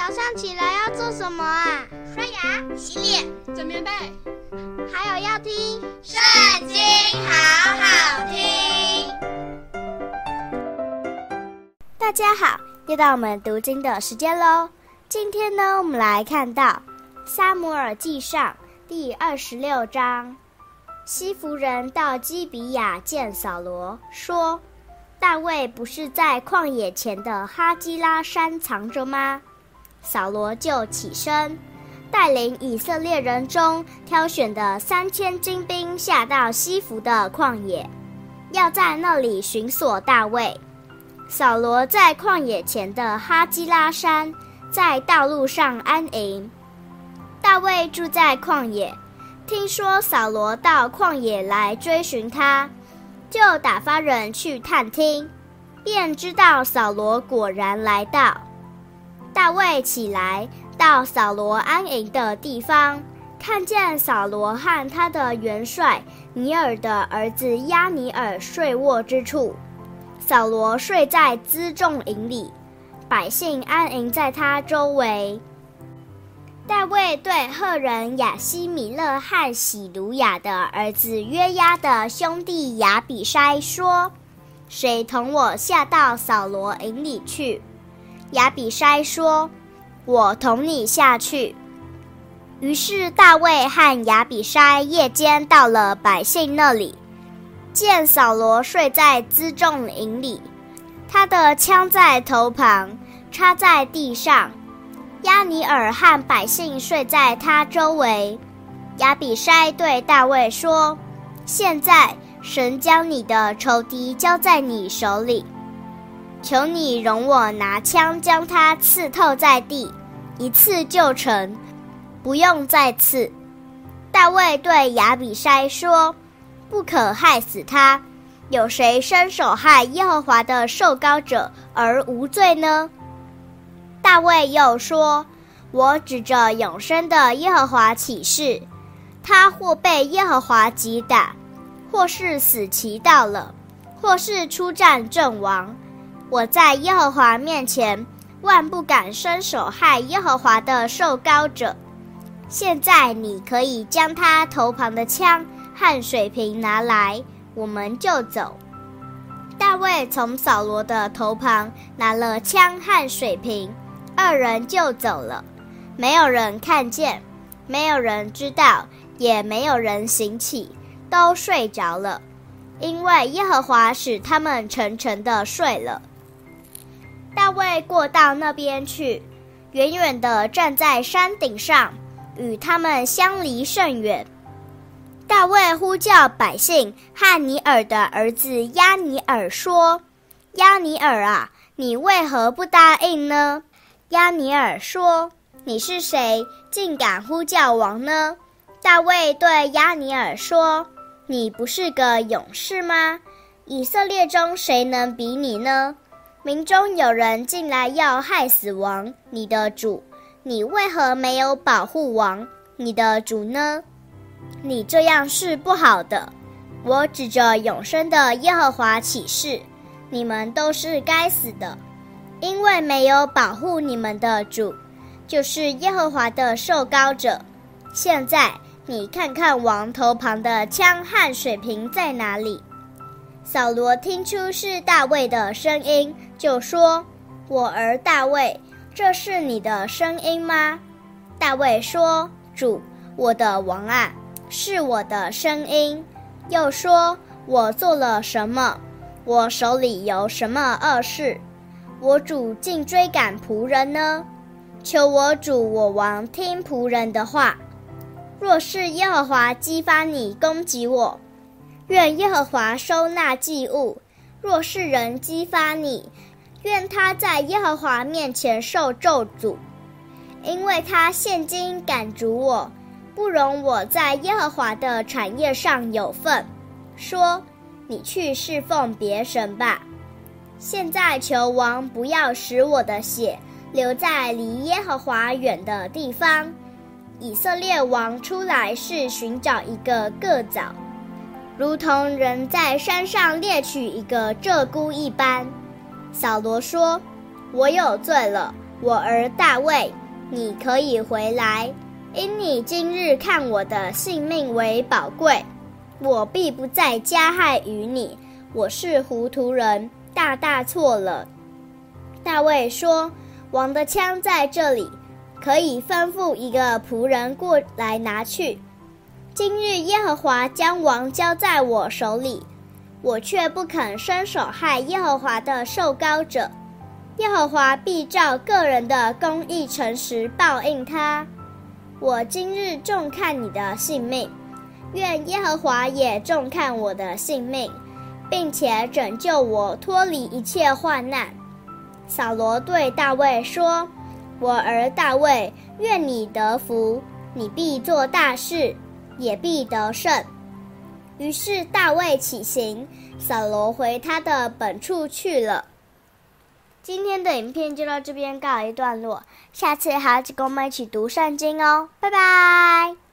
早上起来要做什么啊？刷牙、洗脸、整棉被，还有要听《圣经》，好好听。大家好，又到我们读经的时间喽。今天呢，我们来看到《撒母耳记上》第二十六章。西弗人到基比亚见扫罗，说：“大卫不是在旷野前的哈基拉山藏着吗？”扫罗就起身，带领以色列人中挑选的三千精兵，下到西弗的旷野，要在那里寻索大卫。扫罗在旷野前的哈基拉山，在道路上安营。大卫住在旷野。听说扫罗到旷野来追寻他，就打发人去探听，便知道扫罗果然来到。大卫起来到扫罗安营的地方，看见扫罗和他的元帅尼尔的儿子押尼尔睡卧之处。扫罗睡在辎重营里，百姓安营在他周围。大卫对赫人亚希米勒和洗鲁雅的儿子约押的兄弟亚比筛说：“谁同我下到扫罗营里去？”亚比筛说：“我同你下去。”于是大卫和亚比筛夜间到了百姓那里，见扫罗睡在辎重营里，他的枪在头旁，插在地上。押尼珥和百姓睡在他周围。亚比筛对大卫说：“现在神将你的仇敌交在你手里，求你容我拿枪将他刺透在地，一刺就成，不用再刺。”大卫对亚比筛说：“不可害死他。有谁伸手害耶和华的受膏者而无罪呢？”大卫又说：“我指着永生的耶和华起誓，他或被耶和华击打，或是死期到了，或是出战阵亡，我在耶和华面前万不敢伸手害耶和华的受膏者。现在你可以将他头旁的枪和水瓶拿来，我们就走。”大卫从扫罗的头旁拿了枪和水瓶。二人就走了，没有人看见，没有人知道，也没有人醒起，都睡着了，因为耶和华使他们沉沉的睡了。大卫过到那边去，远远地站在山顶上，与他们相离甚远。大卫呼叫百姓汉尼尔的儿子亚尼尔说：“亚尼尔啊，你为何不答应呢？”亚尼尔说：“你是谁，竟敢呼叫王呢？”大卫对亚尼尔说：“你不是个勇士吗？以色列中谁能比你呢？民中有人进来要害死王，你的主，你为何没有保护王，你的主呢？你这样是不好的。我指着永生的耶和华起誓，你们都是该死的。”因为没有保护你们的主，就是耶和华的受膏者。现在你看看王头旁的枪和水瓶在哪里？扫罗听出是大卫的声音，就说：“我儿大卫，这是你的声音吗？”大卫说：“主，我的王啊，是我的声音。”又说：“我做了什么？我手里有什么恶事？”我主竟追赶仆人呢？求我主我王听仆人的话。若是耶和华激发你攻击我，愿耶和华收纳祭物；若是人激发你，愿他在耶和华面前受咒诅，因为他现今赶逐我，不容我在耶和华的产业上有份。说：你去侍奉别神吧。现在求王不要使我的血流在离耶和华远的地方。以色列王出来是寻找一个个早，如同人在山上猎取一个鹧鸪一般。扫罗说：“我有罪了，我儿大卫，你可以回来，因你今日看我的性命为宝贵，我必不再加害于你。我是糊涂人，大大错了。”大卫说：“王的枪在这里，可以吩咐一个仆人过来拿去。今日耶和华将王交在我手里，我却不肯伸手害耶和华的受膏者。耶和华必照个人的公义诚实报应他。我今日重看你的性命，愿耶和华也重看我的性命，并且拯救我脱离一切患难。”扫罗对大卫说：“我儿大卫，愿你得福，你必做大事，也必得胜。”于是大卫起行，扫罗回他的本处去了。今天的影片就到这边告一段落，下次还要跟我们一起读圣经哦，拜拜。